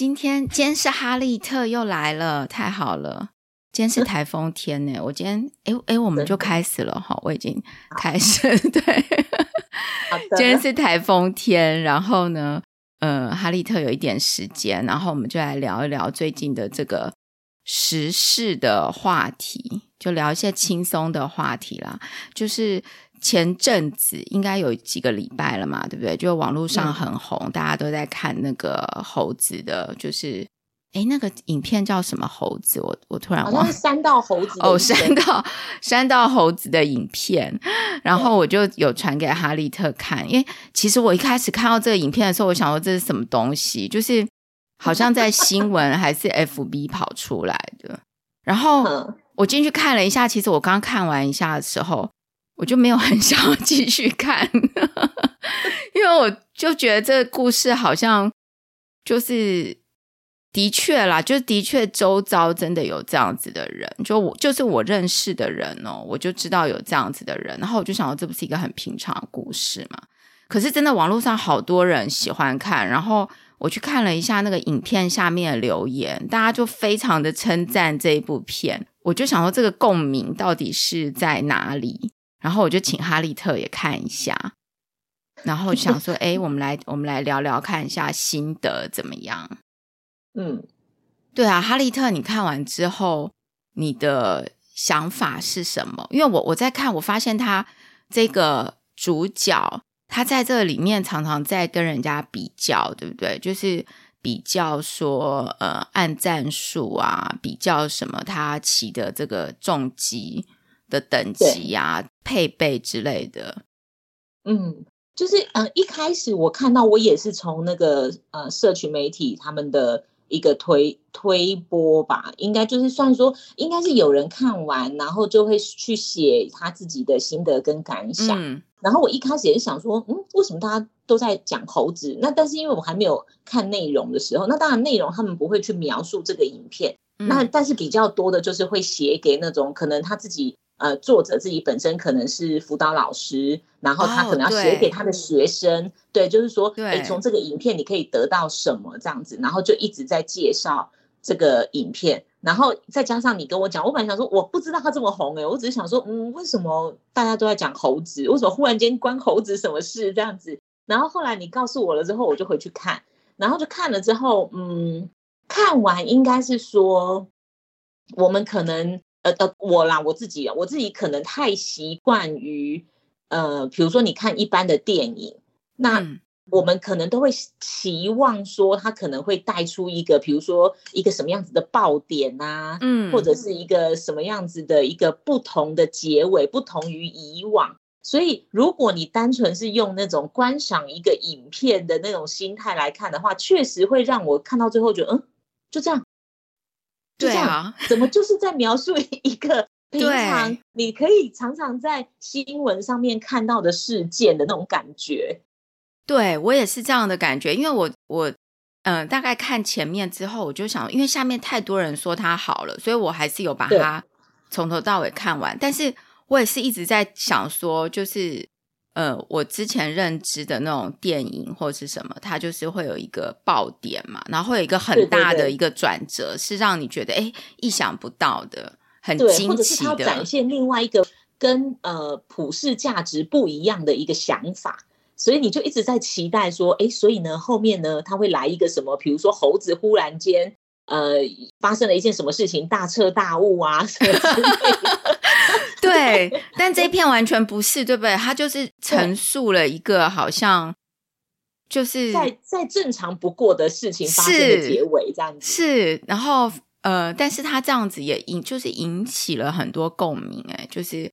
今天今天是哈利特又来了，太好了！今天是 台风天呢，我今天哎哎，我们就开始了哈，我已经开始对。今天是台风天，然后呢，呃，哈利特有一点时间，然后我们就来聊一聊最近的这个时事的话题，就聊一些轻松的话题啦，就是。前阵子应该有几个礼拜了嘛，对不对？就网络上很红，嗯、大家都在看那个猴子的，就是哎那个影片叫什么猴子？我我突然忘了，好像是山道猴子哦，山道山道猴子的影片。然后我就有传给哈利特看，因为其实我一开始看到这个影片的时候，我想说这是什么东西，就是好像在新闻还是 FB 跑出来的。然后我进去看了一下，其实我刚看完一下的时候。我就没有很想要继续看，因为我就觉得这个故事好像就是的确啦，就的确周遭真的有这样子的人，就我就是我认识的人哦，我就知道有这样子的人，然后我就想说这不是一个很平常的故事嘛？可是真的网络上好多人喜欢看，然后我去看了一下那个影片下面的留言，大家就非常的称赞这一部片，我就想说这个共鸣到底是在哪里？然后我就请哈利特也看一下，然后想说，哎，我们来我们来聊聊看一下心得怎么样？嗯，对啊，哈利特，你看完之后你的想法是什么？因为我我在看，我发现他这个主角他在这里面常常在跟人家比较，对不对？就是比较说，呃，按战术啊，比较什么他骑的这个重机。的等级呀、啊、配备之类的，嗯，就是呃，一开始我看到我也是从那个呃，社群媒体他们的一个推推播吧，应该就是算说，应该是有人看完，然后就会去写他自己的心得跟感想。嗯、然后我一开始也是想说，嗯，为什么大家都在讲猴子？那但是因为我还没有看内容的时候，那当然内容他们不会去描述这个影片，嗯、那但是比较多的就是会写给那种可能他自己。呃，作者自己本身可能是辅导老师，然后他可能要写给他的学生，哦、对，就是说，哎，从这个影片你可以得到什么这样子，然后就一直在介绍这个影片，然后再加上你跟我讲，我本来想说我不知道他这么红诶、欸，我只是想说，嗯，为什么大家都在讲猴子？为什么忽然间关猴子什么事这样子？然后后来你告诉我了之后，我就回去看，然后就看了之后，嗯，看完应该是说我们可能。呃呃，我啦，我自己，我自己可能太习惯于，呃，比如说你看一般的电影，那我们可能都会期望说，它可能会带出一个，比如说一个什么样子的爆点啊，嗯，或者是一个什么样子的一个不同的结尾，不同于以往。所以，如果你单纯是用那种观赏一个影片的那种心态来看的话，确实会让我看到最后觉得，嗯，就这样。对啊，怎么就是在描述 一个平常你可以常常在新闻上面看到的事件的那种感觉？对，我也是这样的感觉，因为我我嗯、呃，大概看前面之后，我就想，因为下面太多人说他好了，所以我还是有把它从头到尾看完。但是我也是一直在想说，就是。呃，我之前认知的那种电影或是什么，它就是会有一个爆点嘛，然后会有一个很大的一个转折，对对对，是让你觉得哎，意想不到的，很惊奇的，展现另外一个跟呃普世价值不一样的一个想法，所以你就一直在期待说，哎，所以呢，后面呢，它会来一个什么？比如说猴子忽然间呃发生了一件什么事情，大彻大悟啊什么之类的。对，但这一片完全不是，对不对？他就是陈述了一个好像就是在在正常不过的事情发生的结尾这样子。是，然后呃，但是他这样子也引就是引起了很多共鸣，哎，就是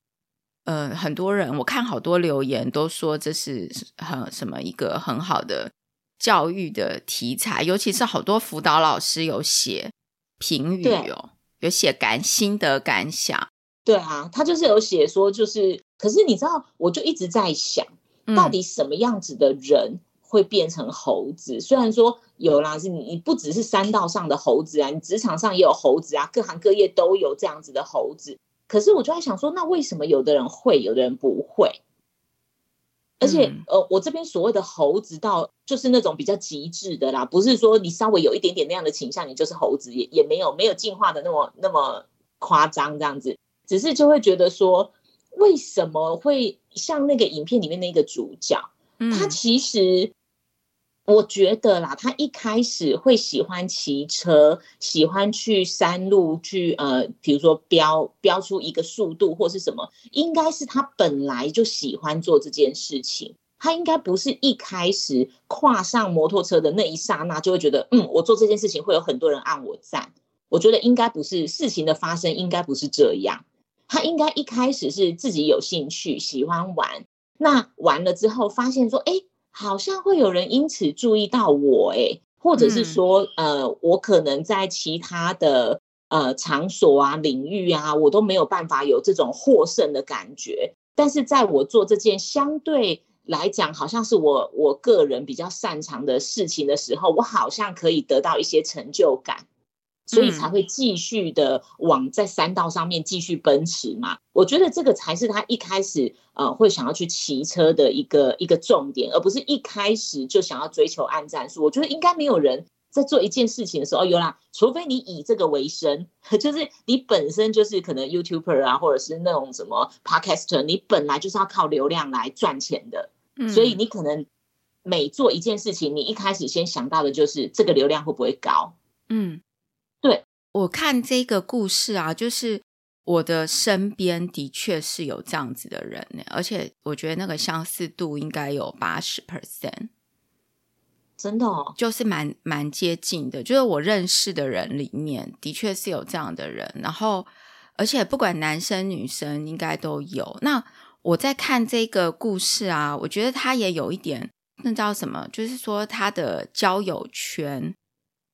呃，很多人我看好多留言都说这是很什么一个很好的教育的题材，尤其是好多辅导老师有写评语哦，有写感心得感想。对啊，他就是有写说，就是，可是你知道，我就一直在想，到底什么样子的人会变成猴子？嗯、虽然说有啦，是你，你不只是山道上的猴子啊，你职场上也有猴子啊，各行各业都有这样子的猴子。可是我就在想说，那为什么有的人会，有的人不会？而且呃，我这边所谓的猴子到就是那种比较极致的啦，不是说你稍微有一点点那样的倾向，你就是猴子，也也没有没有进化的那么那么夸张这样子，只是就会觉得说，为什么会像那个影片里面那个主角，他其实。我觉得啦，他一开始会喜欢骑车，喜欢去山路去呃，比如说飙飙出一个速度或是什么，应该是他本来就喜欢做这件事情。他应该不是一开始跨上摩托车的那一刹那就会觉得，嗯，我做这件事情会有很多人按我赞。我觉得应该不是事情的发生，应该不是这样。他应该一开始是自己有兴趣，喜欢玩，那玩了之后发现说，哎。好像会有人因此注意到我，诶，或者是说，呃，我可能在其他的呃场所啊、领域啊，我都没有办法有这种获胜的感觉。但是在我做这件相对来讲，好像是我我个人比较擅长的事情的时候，我好像可以得到一些成就感。所以才会继续的往在山道上面继续奔驰嘛。我觉得这个才是他一开始呃会想要去骑车的一个一个重点，而不是一开始就想要追求按战术。我觉得应该没有人在做一件事情的时候有啦，除非你以这个为生，就是你本身就是可能 YouTuber 啊，或者是那种什么 Podcaster，你本来就是要靠流量来赚钱的。所以你可能每做一件事情，你一开始先想到的就是这个流量会不会高？嗯。对，我看这个故事啊，就是我的身边的确是有这样子的人呢，而且我觉得那个相似度应该有八十 percent，真的哦，就是蛮蛮接近的。就是我认识的人里面，的确是有这样的人，然后而且不管男生女生应该都有。那我在看这个故事啊，我觉得他也有一点，那叫什么？就是说他的交友圈。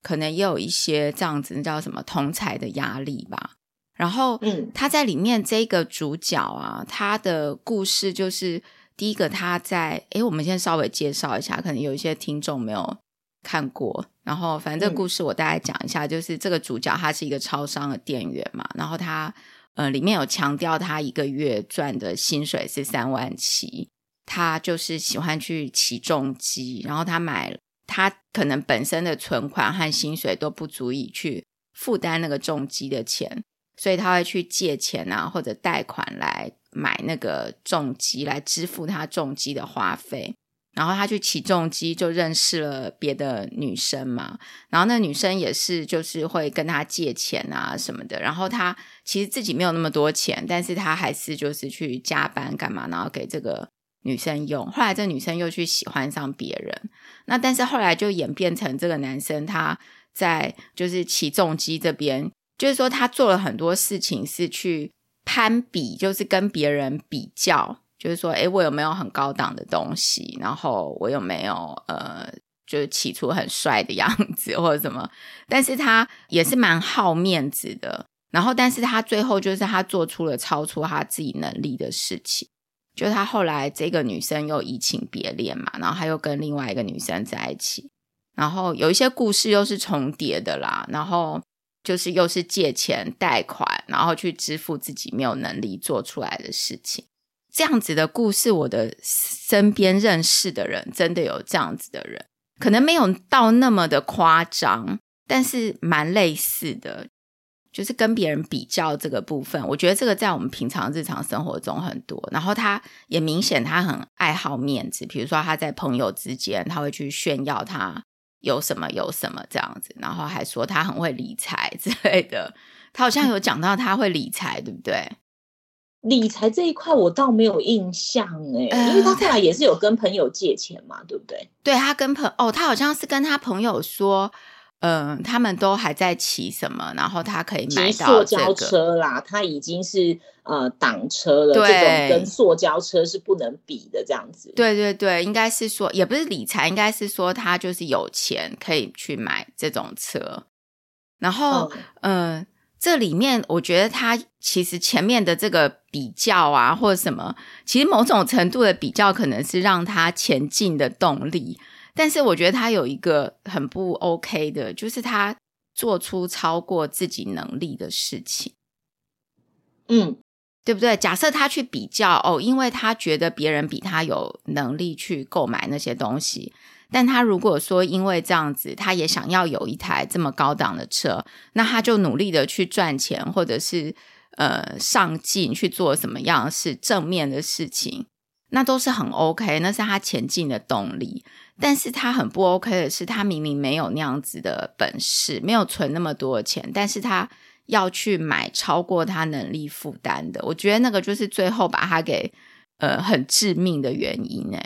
可能也有一些这样子，那叫什么同才的压力吧。然后，嗯，他在里面这个主角啊，他的故事就是第一个，他在诶，我们先稍微介绍一下，可能有一些听众没有看过。然后，反正这个故事我大概讲一下，就是这个主角他是一个超商的店员嘛，然后他呃里面有强调他一个月赚的薪水是三万七，他就是喜欢去起重机，然后他买了。他可能本身的存款和薪水都不足以去负担那个重机的钱，所以他会去借钱啊，或者贷款来买那个重机来支付他重机的花费。然后他去骑重机就认识了别的女生嘛，然后那女生也是就是会跟他借钱啊什么的。然后他其实自己没有那么多钱，但是他还是就是去加班干嘛，然后给这个。女生用，后来这女生又去喜欢上别人，那但是后来就演变成这个男生他在就是起重机这边，就是说他做了很多事情是去攀比，就是跟别人比较，就是说，诶，我有没有很高档的东西，然后我有没有呃，就是起初很帅的样子或者什么，但是他也是蛮好面子的，然后但是他最后就是他做出了超出他自己能力的事情。就他后来这个女生又移情别恋嘛，然后他又跟另外一个女生在一起，然后有一些故事又是重叠的啦，然后就是又是借钱贷款，然后去支付自己没有能力做出来的事情，这样子的故事，我的身边认识的人真的有这样子的人，可能没有到那么的夸张，但是蛮类似的。就是跟别人比较这个部分，我觉得这个在我们平常日常生活中很多。然后他也明显他很爱好面子，比如说他在朋友之间，他会去炫耀他有什么有什么这样子，然后还说他很会理财 之类的。他好像有讲到他会理财，对不对？理财这一块我倒没有印象哎、欸，因为他后来也是有跟朋友借钱嘛，对不对？对，他跟朋哦，他好像是跟他朋友说。嗯，他们都还在骑什么？然后他可以买到这个塑胶车啦，他已经是呃挡车了，对，这种跟塑胶车是不能比的，这样子。对对对，应该是说也不是理财，应该是说他就是有钱可以去买这种车。然后，嗯，呃，这里面我觉得他其实前面的这个比较啊，或者什么，其实某种程度的比较，可能是让他前进的动力。但是我觉得他有一个很不 OK 的，就是他做出超过自己能力的事情。嗯，对不对？假设他去比较哦，因为他觉得别人比他有能力去购买那些东西，但他如果说因为这样子，他也想要有一台这么高档的车，那他就努力的去赚钱，或者是呃上进去做什么样是正面的事情，那都是很 OK，那是他前进的动力。但是他很不 OK 的是，他明明没有那样子的本事，没有存那么多钱，但是他。要去买超过他能力负担的，我觉得那个就是最后把他给呃很致命的原因呢。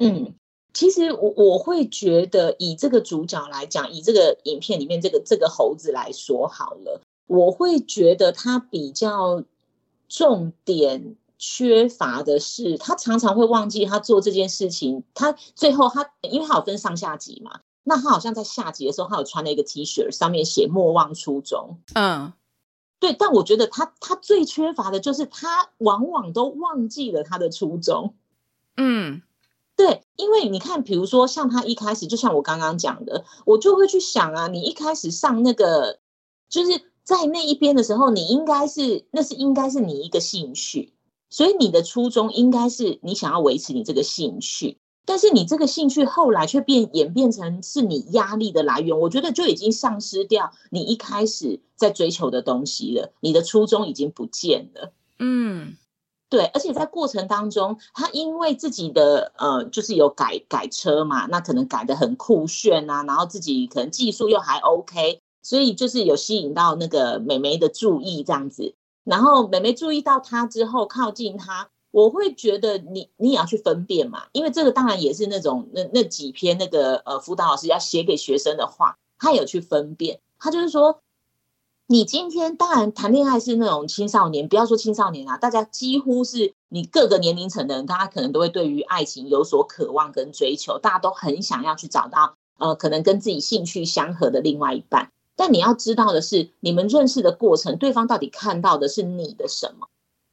嗯，其实我我会觉得以这个主角来讲，以这个影片里面这个这个猴子来说好了，我会觉得他比较重点缺乏的是，他常常会忘记他做这件事情，他最后他因为他有分上下级嘛。那他好像在下级的时候，他有穿了一个 T 恤，上面写“莫忘初衷”。嗯，对。但我觉得他他最缺乏的就是他往往都忘记了他的初衷。嗯，对，因为你看，比如说像他一开始，就像我刚刚讲的，我就会去想啊，你一开始上那个，就是在那一边的时候，你应该是那是应该是你一个兴趣，所以你的初衷应该是你想要维持你这个兴趣。但是你这个兴趣后来却变演变成是你压力的来源，我觉得就已经丧失掉你一开始在追求的东西了，你的初衷已经不见了。嗯，对，而且在过程当中，他因为自己的呃，就是有改改车嘛，那可能改的很酷炫啊，然后自己可能技术又还 OK，所以就是有吸引到那个美眉的注意这样子，然后美眉注意到他之后靠近他。我会觉得你你也要去分辨嘛，因为这个当然也是那种那那几篇那个呃辅导老师要写给学生的话，他有去分辨。他就是说，你今天当然谈恋爱是那种青少年，不要说青少年啊，大家几乎是你各个年龄层的人，大家可能都会对于爱情有所渴望跟追求，大家都很想要去找到呃可能跟自己兴趣相合的另外一半。但你要知道的是，你们认识的过程，对方到底看到的是你的什么？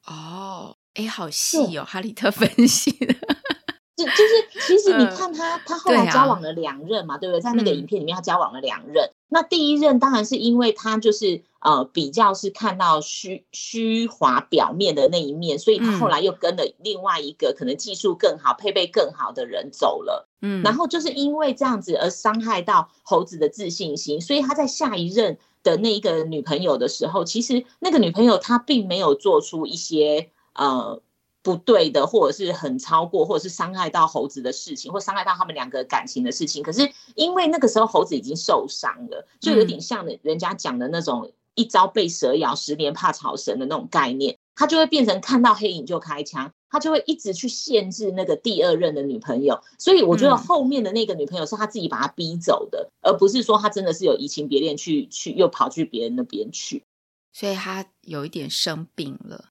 哦。哎，好细哦，哈利特分析的，就就是其实你看他，他后来交往了两任嘛，对不对？在那个影片里面，他交往了两任。那第一任当然是因为他就是呃比较是看到虚虚华表面的那一面，所以他后来又跟了另外一个可能技术更好、配备更好的人走了。嗯，然后就是因为这样子而伤害到猴子的自信心，所以他在下一任的那一个女朋友的时候，其实那个女朋友她并没有做出一些。呃，不对的，或者是很超过，或者是伤害到猴子的事情，或伤害到他们两个感情的事情。可是因为那个时候猴子已经受伤了，就有点像人家讲的那种一朝被蛇咬，十年怕草绳的那种概念，他就会变成看到黑影就开枪，他就会一直去限制那个第二任的女朋友。所以我觉得后面的那个女朋友是他自己把他逼走的，而不是说他真的是有移情别恋去去又跑去别人那边去，所以他有一点生病了。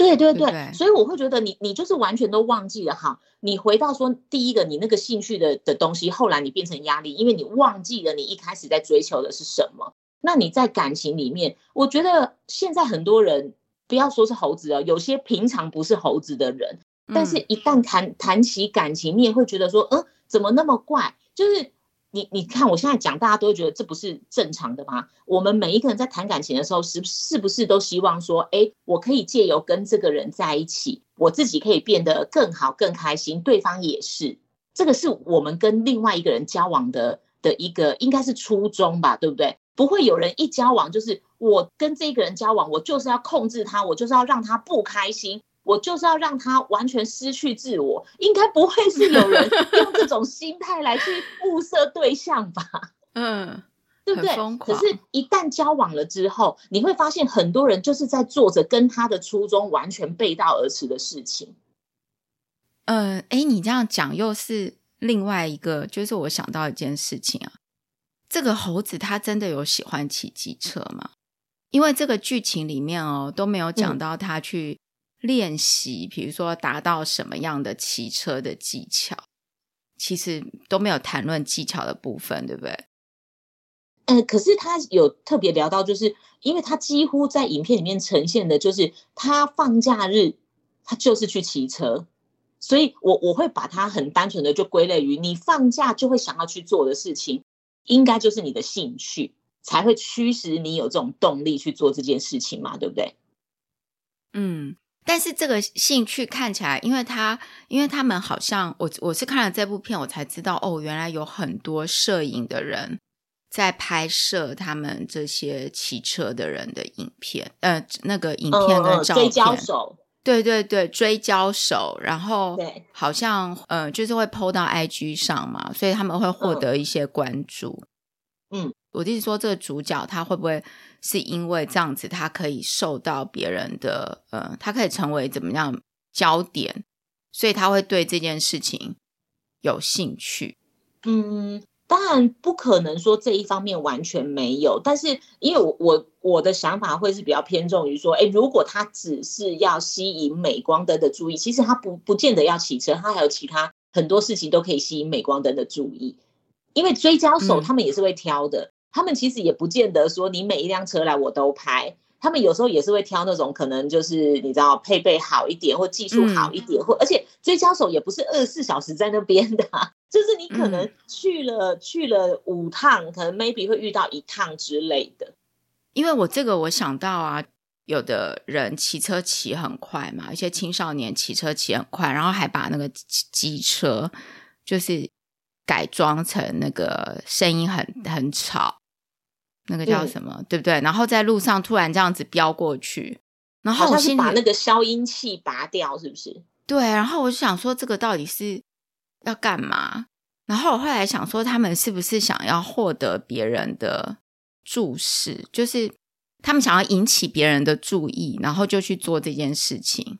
对对对，对，所以我会觉得你你就是完全都忘记了哈。你回到说第一个，你那个兴趣的的东西，后来你变成压力，因为你忘记了你一开始在追求的是什么。那你在感情里面，我觉得现在很多人不要说是猴子哦，有些平常不是猴子的人，但是一旦谈谈起感情，你也会觉得说，嗯，怎么那么怪？就是。你你看，我现在讲，大家都会觉得这不是正常的吗？我们每一个人在谈感情的时候，是是不是都希望说，哎，我可以借由跟这个人在一起，我自己可以变得更好、更开心，对方也是。这个是我们跟另外一个人交往的的一个，应该是初衷吧，对不对？不会有人一交往就是我跟这个人交往，我就是要控制他，我就是要让他不开心。我就是要让他完全失去自我，应该不会是有人 用这种心态来去物色对象吧？嗯，对不对？可是，一旦交往了之后，你会发现很多人就是在做着跟他的初衷完全背道而驰的事情。嗯，哎，你这样讲又是另外一个，就是我想到一件事情啊，这个猴子他真的有喜欢骑机车吗？因为这个剧情里面哦都没有讲到他去。练习，比如说达到什么样的骑车的技巧，其实都没有谈论技巧的部分，对不对？嗯、呃，可是他有特别聊到，就是因为他几乎在影片里面呈现的，就是他放假日，他就是去骑车，所以我我会把它很单纯的就归类于你放假就会想要去做的事情，应该就是你的兴趣，才会驱使你有这种动力去做这件事情嘛，对不对？嗯，但是这个兴趣看起来，因为他，因为他们好像我我是看了这部片，我才知道哦，原来有很多摄影的人在拍摄他们这些骑车的人的影片，呃，那个影片跟照片。追焦手。对对对，追焦手，然后好像呃，就是会 PO 到 IG 上嘛，所以他们会获得一些关注。嗯，我就是说，这个主角他会不会是因为这样子，他可以受到别人的呃，他可以成为怎么样焦点，所以他会对这件事情有兴趣。嗯，当然不可能说这一方面完全没有，但是因为我我我的想法会是比较偏重于说，哎，如果他只是要吸引镁光灯的注意，其实他不不见得要骑车，他还有其他很多事情都可以吸引镁光灯的注意。因为追焦手他们也是会挑的，嗯，他们其实也不见得说你每一辆车来我都拍，他们有时候也是会挑那种可能就是你知道配备好一点或技术好一点，嗯，或而且追焦手也不是二十四小时在那边的，就是你可能去了，嗯，去了五趟，可能 maybe 会遇到一趟之类的。因为我这个我想到啊，有的人骑车骑很快嘛，一些青少年骑车骑很快，然后还把那个机车就是。改装成那个声音很很吵，那个叫什么？嗯、对不对？然后在路上突然这样子飙过去，然后我先把那个消音器拔掉，是不是？对。然后我就想说，这个到底是要干嘛？然后我后来想说，他们是不是想要获得别人的注视？就是他们想要引起别人的注意，然后就去做这件事情。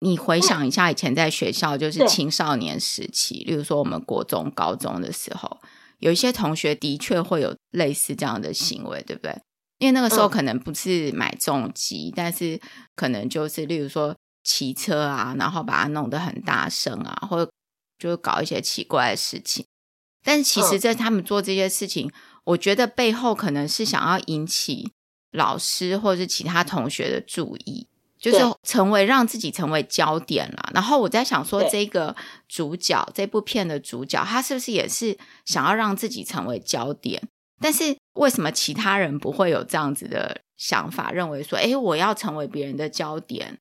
你回想一下，以前在学校就是青少年时期，例如说我们国中、高中的时候，有一些同学的确会有类似这样的行为，对不对？因为那个时候可能不是买重机，但是可能就是例如说骑车啊，然后把它弄得很大声啊，或者就是搞一些奇怪的事情。但其实，在他们做这些事情，我觉得背后可能是想要引起老师或者是其他同学的注意。就是成为让自己成为焦点了，然后我在想说，这个主角这部片的主角，他是不是也是想要让自己成为焦点？但是为什么其他人不会有这样子的想法，认为说，哎，我要成为别人的焦点，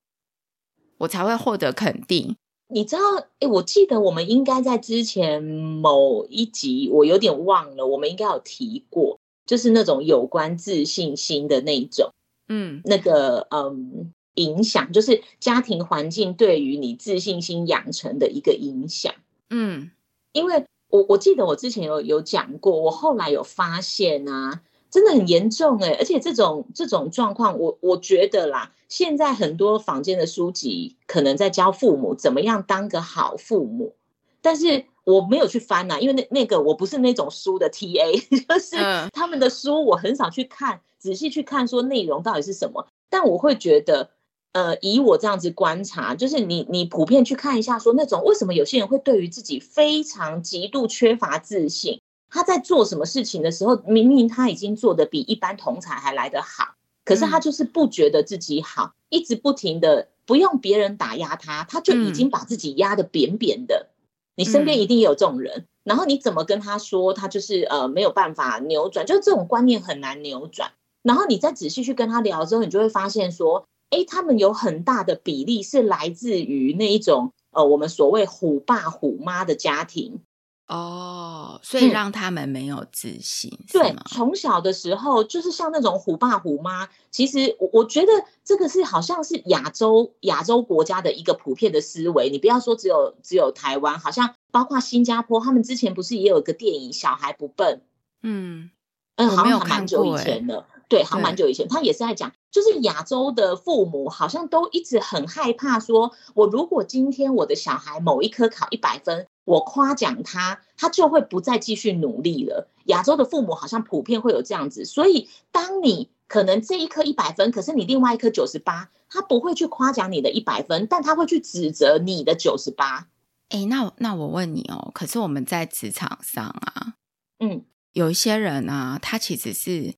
我才会获得肯定？你知道，哎，我记得我们应该在之前某一集，我有点忘了，我们应该有提过，就是那种有关自信心的那一种，嗯，那个，嗯。影响就是家庭环境对于你自信心养成的一个影响。嗯，因为我我记得我之前有有讲过，我后来有发现啊，真的很严重哎，而且这种这种状况，我我觉得啦，现在很多坊间的书籍可能在教父母怎么样当个好父母，但是我没有去翻呐，因为那那个我不是那种书的 TA，就是他们的书我很少去看，仔细去看说内容到底是什么，但我会觉得。呃，以我这样子观察，就是你你普遍去看一下，说那种为什么有些人会对于自己非常极度缺乏自信，他在做什么事情的时候，明明他已经做得比一般同才还来得好，可是他就是不觉得自己好，嗯、一直不停的不用别人打压他，他就已经把自己压得扁扁的。嗯、你身边一定有这种人，然后你怎么跟他说，他就是呃没有办法扭转，就是这种观念很难扭转。然后你再仔细去跟他聊之后，你就会发现说。哎，他们有很大的比例是来自于那一种呃，我们所谓虎爸虎妈的家庭哦，所以让他们没有自信。嗯、对，从小的时候就是像那种虎爸虎妈。其实我我觉得这个是好像是亚洲亚洲国家的一个普遍的思维。你不要说只有只有台湾，好像包括新加坡，他们之前不是也有一个电影《小孩不笨》？嗯嗯，好像还蛮久以前的。对，还蛮久以前，他也是在讲，就是亚洲的父母好像都一直很害怕说，说我如果今天我的小孩某一科考一百分，我夸奖他，他就会不再继续努力了。亚洲的父母好像普遍会有这样子，所以当你可能这一科一百分，可是你另外一科九十八，他不会去夸奖你的一百分，但他会去指责你的九十八。哎，那那我问你哦，可是我们在职场上啊，嗯，有一些人啊，他其实是。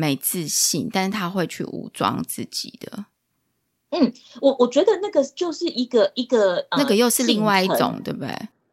没自信，但是他会去武装自己的。嗯，我我觉得那个就是一个一个，那个又是另外一种，对不对？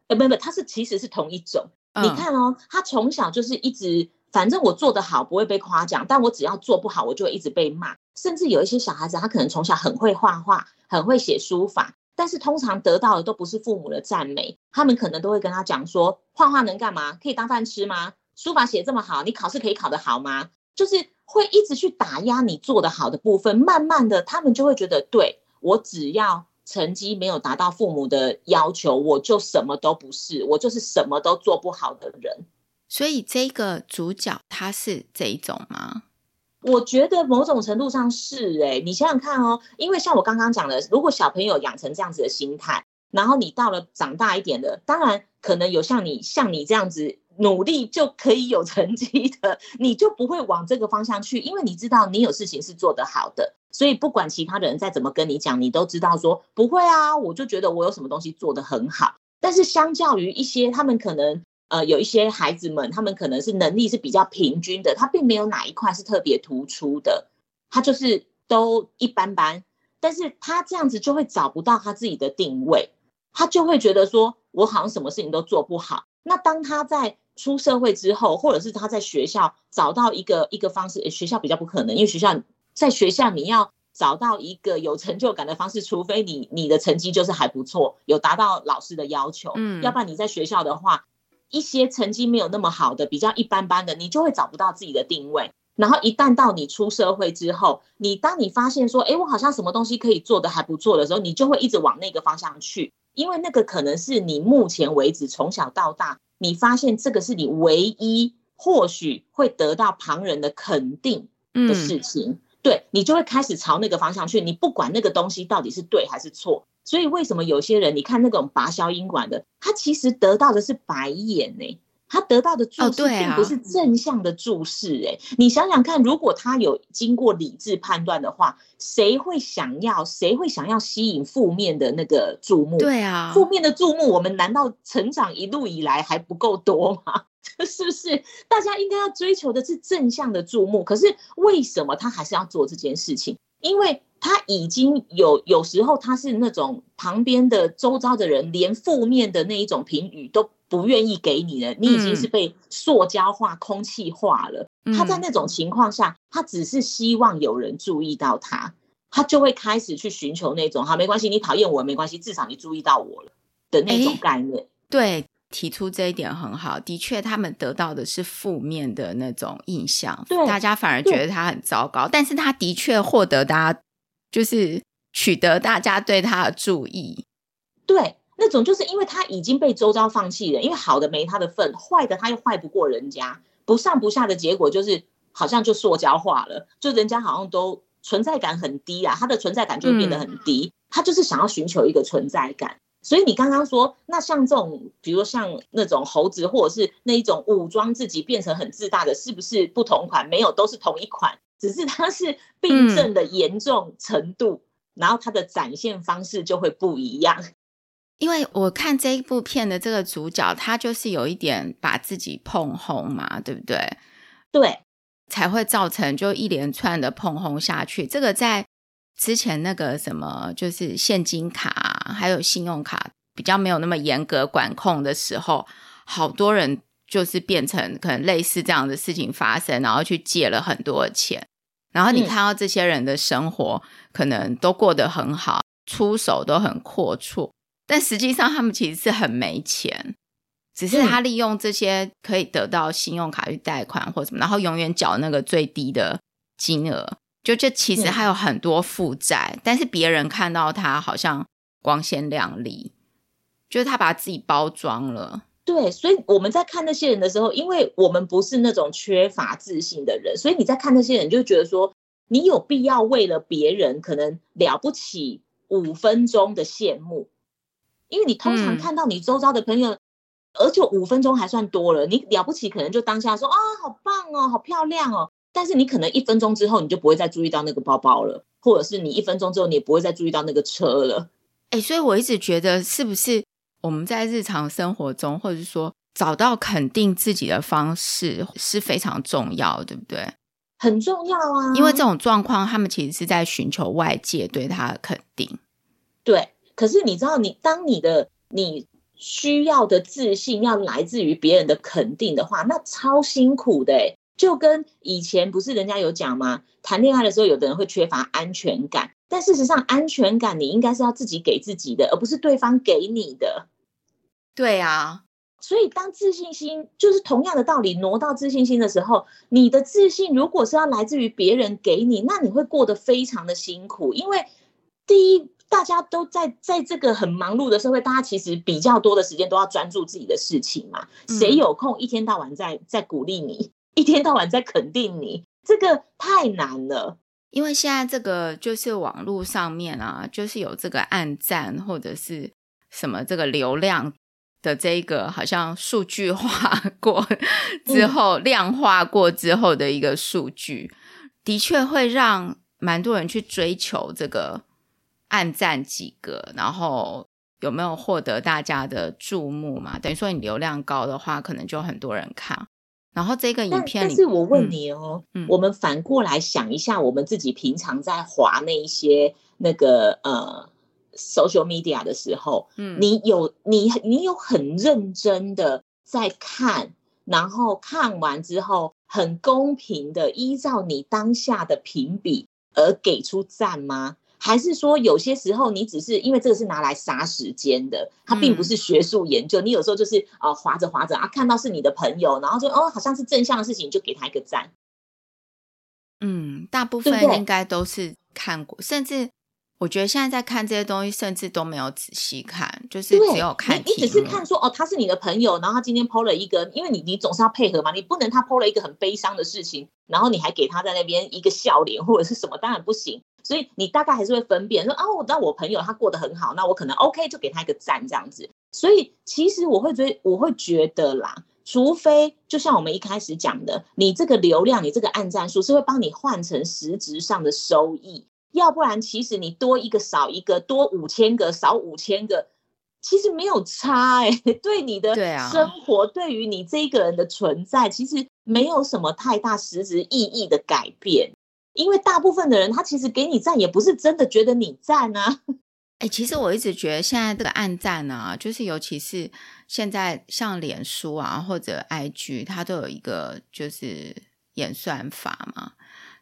呃，不不，他是其实是同一种。嗯、你看哦，他从小就是一直。反正我做得好不会被夸奖，但我只要做不好，我就会一直被骂。甚至有一些小孩子，他可能从小很会画画，很会写书法，但是通常得到的都不是父母的赞美，他们可能都会跟他讲说：画画能干嘛？可以当饭吃吗？书法写这么好，你考试可以考得好吗？就是会一直去打压你做得好的部分，慢慢的，他们就会觉得，对，我只要成绩没有达到父母的要求，我就什么都不是，我就是什么都做不好的人。所以这个主角他是这一种吗？我觉得某种程度上是哎、欸，你想想看哦，因为像我刚刚讲的，如果小朋友养成这样子的心态，然后你到了长大一点的，当然可能有像你像你这样子努力就可以有成绩的，你就不会往这个方向去，因为你知道你有事情是做得好的，所以不管其他的人再怎么跟你讲，你都知道说不会啊，我就觉得我有什么东西做得很好。但是相较于一些他们可能。呃，有一些孩子们，他们可能是能力是比较平均的，他并没有哪一块是特别突出的，他就是都一般般。但是他这样子就会找不到他自己的定位，他就会觉得说，我好像什么事情都做不好。那当他在出社会之后，或者是他在学校找到一个一个方式，学校比较不可能，因为学校在学校你要找到一个有成就感的方式，除非你你的成绩就是还不错，有达到老师的要求，嗯，要不然你在学校的话。一些成绩没有那么好的，比较一般般的，你就会找不到自己的定位。然后一旦到你出社会之后，你当你发现说，哎，我好像什么东西可以做的还不错的时候，你就会一直往那个方向去，因为那个可能是你目前为止从小到大，你发现这个是你唯一或许会得到旁人的肯定的事情，嗯、对，你就会开始朝那个方向去。你不管那个东西到底是对还是错。所以为什么有些人，你看那种拔消音管的，他其实得到的是白眼呢、欸？他得到的注视并不是正向的注视哎、欸。哦啊、你想想看，如果他有经过理智判断的话，谁会想要？谁会想要吸引负面的那个注目？对啊，负面的注目，我们难道成长一路以来还不够多吗？是不是？大家应该要追求的是正向的注目。可是为什么他还是要做这件事情？因为。他已经有有时候他是那种旁边的周遭的人连负面的那一种评语都不愿意给你了，你已经是被塑胶化、空气化了。他在那种情况下，他只是希望有人注意到他，他就会开始去寻求那种“好，没关系，你讨厌我没关系，至少你注意到我了”的那种概念。对，提出这一点很好，的确，他们得到的是负面的那种印象，对，大家反而觉得他很糟糕，但是他的确获得大家。就是取得大家对他的注意，对，那种就是因为他已经被周遭放弃了，因为好的没他的份，坏的他又坏不过人家，不上不下的结果就是好像就塑胶化了，就人家好像都存在感很低啊，他的存在感就会变得很低，嗯、他就是想要寻求一个存在感。所以你刚刚说，那像这种，比如像那种猴子，或者是那一种武装自己变成很自大的，是不是不同款？没有，都是同一款。只是它是病症的严重程度，嗯、然后它的展现方式就会不一样。因为我看这一部片的这个主角，他就是有一点把自己碰红嘛，对不对？对，才会造成就一连串的碰红下去。这个在之前那个什么，就是现金卡还有信用卡比较没有那么严格管控的时候，好多人。就是变成可能类似这样的事情发生，然后去借了很多钱，然后你看到这些人的生活可能都过得很好，出手都很阔绰，但实际上他们其实是很没钱，只是他利用这些可以得到信用卡去贷款或什么，然后永远缴那个最低的金额，就这其实还有很多负债，但是别人看到他好像光鲜亮丽，就是他把自己包装了。对，所以我们在看那些人的时候，因为我们不是那种缺乏自信的人，所以你在看那些人，就觉得说，你有必要为了别人可能了不起五分钟的羡慕，因为你通常看到你周遭的朋友，嗯、而且五分钟还算多了，你了不起可能就当下说啊，好棒哦，好漂亮哦，但是你可能一分钟之后，你就不会再注意到那个包包了，或者是你一分钟之后，你也不会再注意到那个车了。哎，所以我一直觉得是不是？我们在日常生活中，或者是说找到肯定自己的方式是非常重要，对不对？很重要啊，因为这种状况，他们其实是在寻求外界对他的肯定。对，可是你知道你，当你的你需要的自信要来自于别人的肯定的话，那超辛苦的。就跟以前不是人家有讲吗？谈恋爱的时候，有的人会缺乏安全感，但事实上，安全感你应该是要自己给自己的，而不是对方给你的。对啊，所以当自信心就是同样的道理，挪到自信心的时候，你的自信如果是要来自于别人给你，那你会过得非常的辛苦，因为第一。大家都在在这个很忙碌的社会，大家其实比较多的时间都要专注自己的事情嘛。谁有空一天到晚在在鼓励你，一天到晚在肯定你，这个太难了。因为现在这个就是网络上面啊，就是有这个暗赞或者是什么这个流量的这个好像数据化过之后，量化过之后的一个数据，的确会让蛮多人去追求这个。按赞几个，然后有没有获得大家的注目嘛？等于说你流量高的话，可能就很多人看。然后这个影片里，但是我问你哦，嗯，我们反过来想一下，我们自己平常在划那一些那个呃 social media 的时候，嗯，你有你你有很认真的在看，然后看完之后很公平的依照你当下的评比而给出赞吗？还是说，有些时候你只是因为这个是拿来杀时间的，它并不是学术研究。嗯、你有时候就是啊，划着划着啊，看到是你的朋友，然后就哦，好像是正向的事情，就给他一个赞。嗯，大部分应该都是看过，对对，甚至我觉得现在在看这些东西，甚至都没有仔细看，就是只有看你。你只是看说哦，他是你的朋友，然后他今天 PO 了一个，因为你你总是要配合嘛，你不能他 PO 了一个很悲伤的事情，然后你还给他在那边一个笑脸或者是什么，当然不行。所以你大概还是会分辨说啊，我那我朋友他过得很好，那我可能 OK 就给他一个赞这样子。所以其实我会觉得，我会觉得啦，除非就像我们一开始讲的，你这个流量，你这个按赞数是会帮你换成实质上的收益，要不然其实你多一个少一个，多五千个少五千个，其实没有差哎、欸，对你的生活，对，啊、对于你这一个人的存在，其实没有什么太大实质意义的改变。因为大部分的人，他其实给你赞，也不是真的觉得你赞啊。哎、欸，其实我一直觉得现在这个暗赞啊，就是尤其是现在像脸书啊或者 IG，它都有一个就是演算法嘛。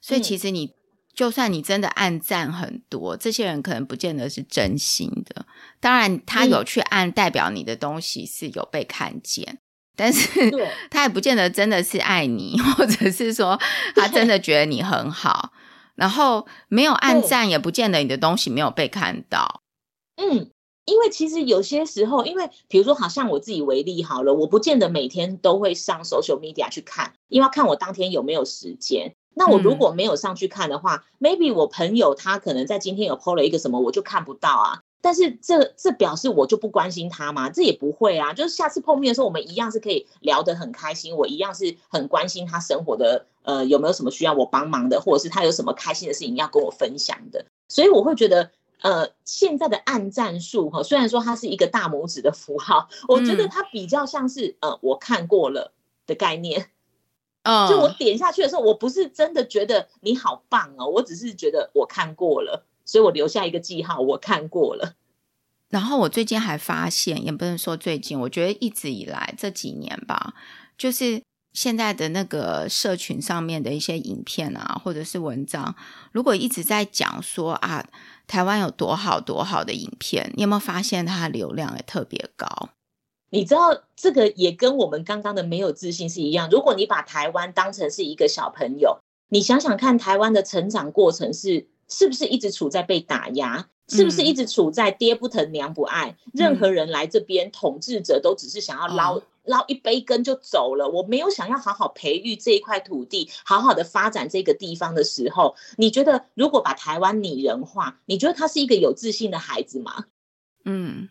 所以其实你、嗯、就算你真的暗赞很多，这些人可能不见得是真心的。当然，他有去按，代表你的东西是有被看见。嗯但是 他也不见得真的是爱你，或者是说他真的觉得你很好，然后没有暗赞，也不见得你的东西没有被看到。嗯，因为其实有些时候，因为比如说，好像我自己为例好了，我不见得每天都会上 social media 去看，因为要看我当天有没有时间。那我如果没有上去看的话，嗯，maybe 我朋友他可能在今天有 po 了一个什么，我就看不到啊。但是这这表示我就不关心他吗？这也不会啊，就是下次碰面的时候，我们一样是可以聊得很开心，我一样是很关心他生活的，呃，有没有什么需要我帮忙的，或者是他有什么开心的事情要跟我分享的。所以我会觉得，呃，现在的暗战术哈，虽然说它是一个大拇指的符号，我觉得它比较像是呃我看过了的概念。嗯，就我点下去的时候，我不是真的觉得你好棒哦，我只是觉得我看过了。所以我留下一个记号，我看过了。然后我最近还发现，也不能说最近，我觉得一直以来这几年吧，就是现在的那个社群上面的一些影片啊，或者是文章，如果一直在讲说啊，台湾有多好多好的影片，你有没有发现它的流量也特别高？你知道这个也跟我们刚刚的没有自信是一样。如果你把台湾当成是一个小朋友，你想想看，台湾的成长过程是。是不是一直处在被打压？是不是一直处在爹不疼娘不爱？嗯、任何人来这边，统治者都只是想要捞、嗯、捞一杯羹就走了。我没有想要好好培育这一块土地，好好的发展这个地方的时候，你觉得如果把台湾拟人化，你觉得他是一个有自信的孩子吗？嗯。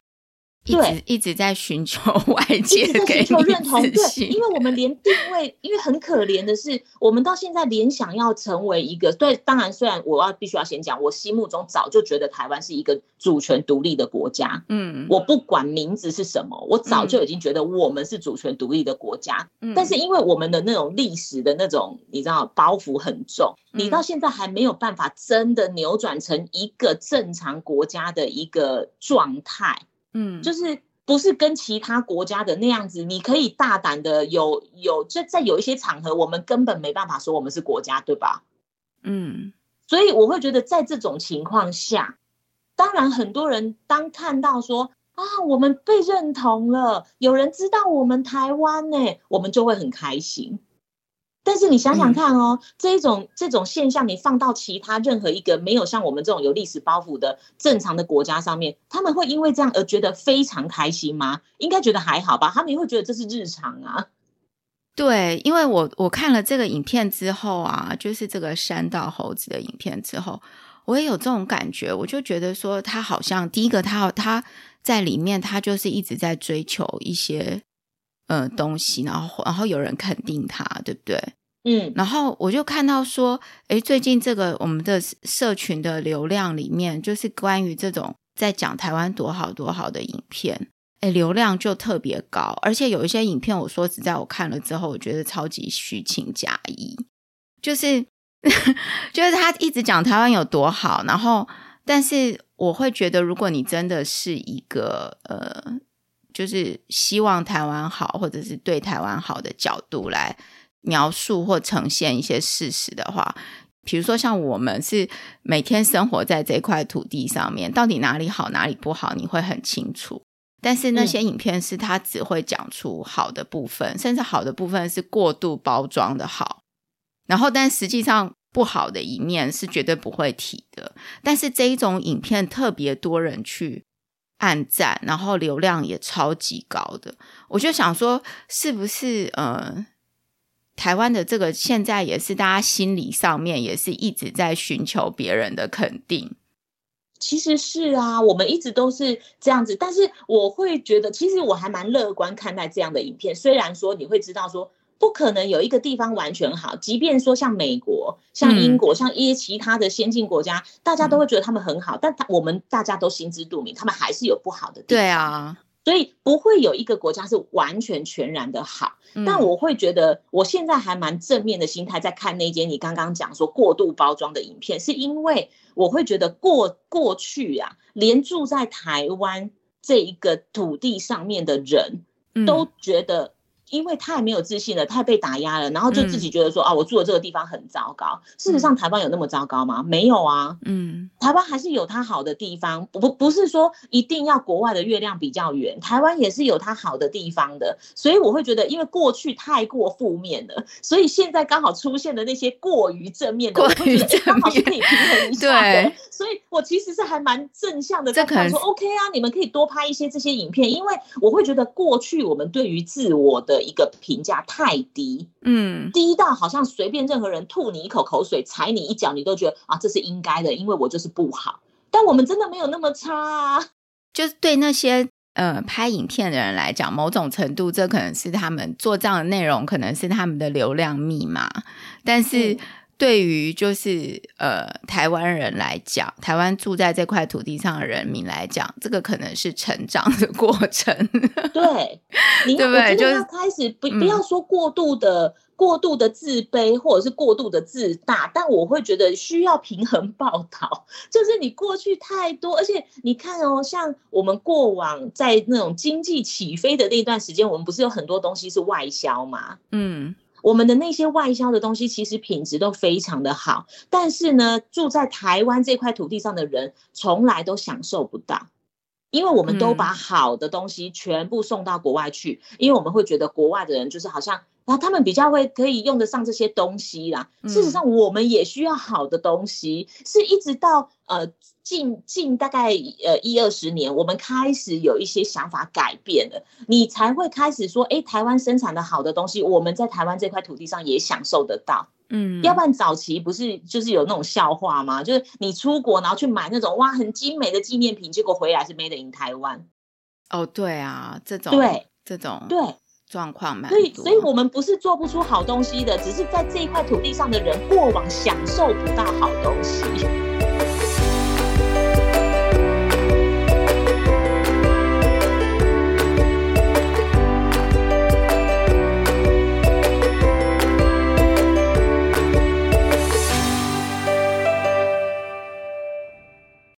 一直对。一直在寻求 外界给你认同，对，因为我们连定位，因为很可怜的是，我们到现在连想要成为一个，对，当然，虽然我要必须要先讲，我心目中早就觉得台湾是一个主权独立的国家，嗯，我。不管名字是什么，我早就已经觉得我们是主权独立的国家，嗯，但是因为我们的那种历史的那种，你知道包袱很重，你到现在还没有办法真的扭转成一个正常国家的一个状态。嗯，就是不是跟其他国家的那样子，你可以大胆的有有，就在有一些场合，我们根本没办法说我们是国家，对吧？嗯，所以我会觉得在这种情况下，当然很多人当看到说啊，我们被认同了，有人知道我们台湾呢，我们就会很开心。但是你想想看哦，嗯、这一种这种现象，你放到其他任何一个没有像我们这种有历史包袱的正常的国家上面，他们会因为这样而觉得非常开心吗？应该觉得还好吧，他们也会觉得这是日常啊。对，因为我我看了这个影片之后啊，就是这个山道猴子的影片之后，我也有这种感觉，我就觉得说他好像第一个他他在里面，他就是一直在追求一些。呃，东西，然后然后有人肯定他，对不对？嗯，然后我就看到说，诶，最近这个我们的社群的流量里面，就是关于这种在讲台湾多好多好的影片，诶，流量就特别高，而且有一些影片，我说实在，我看了之后，我觉得超级虚情假意，就是 就是他一直讲台湾有多好，然后，但是我会觉得，如果你真的是一个呃。就是希望台湾好，或者是对台湾好的角度来描述或呈现一些事实的话，比如说像我们是每天生活在这块土地上面，到底哪里好哪里不好，你会很清楚。但是那些影片是它只会讲出好的部分，嗯、甚至好的部分是过度包装的好，然后但实际上不好的一面是绝对不会提的。但是这一种影片特别多人去。按赞，然后流量也超级高的，我就想说，是不是呃，台湾的这个现在也是大家心理上面也是一直在寻求别人的肯定？其实是啊，我们一直都是这样子，但是我会觉得，其实我还蛮乐观看待这样的影片，虽然说你会知道说。不可能有一个地方完全好，即便说像美国、像英国、像一些其他的先进国家，嗯、大家都会觉得他们很好，但他我们大家都心知肚明，他们还是有不好的地方。对啊，所以不会有一个国家是完全全然的好。嗯、但我会觉得，我现在还蛮正面的心态在看那间你刚刚讲说过度包装的影片，是因为我会觉得过过去啊，连住在台湾这一个土地上面的人都觉得。因为太没有自信了，太被打压了，然后就自己觉得说、嗯、啊，我住的这个地方很糟糕。事实上，台湾有那么糟糕吗？没有啊。嗯，台湾还是有它好的地方，不不是说一定要国外的月亮比较圆，台湾也是有它好的地方的。所以我会觉得，因为过去太过负面了，所以现在刚好出现的那些过于正面的，过于正面，刚好是可以平衡一下的。对，所以我其实是还蛮正向的，在看说 OK 啊，你们可以多拍一些这些影片，因为我会觉得过去我们对于自我的。一个评价太低，嗯，低到好像随便任何人吐你一口口水，踩你一脚，你都觉得啊，这是应该的，因为我就是不好。但我们真的没有那么差啊。就是对那些呃拍影片的人来讲，某种程度，这可能是他们做这样的内容，可能是他们的流量密码。但是。嗯对于就是呃台湾人来讲，台湾住在这块土地上的人民来讲，这个可能是成长的过程。对，你对不对？就是开始不不要说过度的、嗯、过度的自卑，或者是过度的自大，但我会觉得需要平衡报道。就是你过去太多，而且你看哦，像我们过往在那种经济起飞的那段时间，我们不是有很多东西是外销嘛？嗯。我们的那些外销的东西其实品质都非常的好，但是呢，住在台湾这块土地上的人从来都享受不到，因为我们都把好的东西全部送到国外去，嗯、因为我们会觉得国外的人就是好像啊，他们比较会可以用得上这些东西啦。事实上，我们也需要好的东西，是一直到呃。近近大概呃一二十年，我们开始有一些想法改变了，你才会开始说，哎，台湾生产的好的东西，我们在台湾这块土地上也享受得到，嗯，要不然早期不是就是有那种笑话吗？就是你出国然后去买那种哇很精美的纪念品，结果回来是 Made in 台湾。哦，对啊，这种对。这种对。状况蛮，所以所以我们不是做不出好东西的，只是在这一块土地上的人过往享受不到好东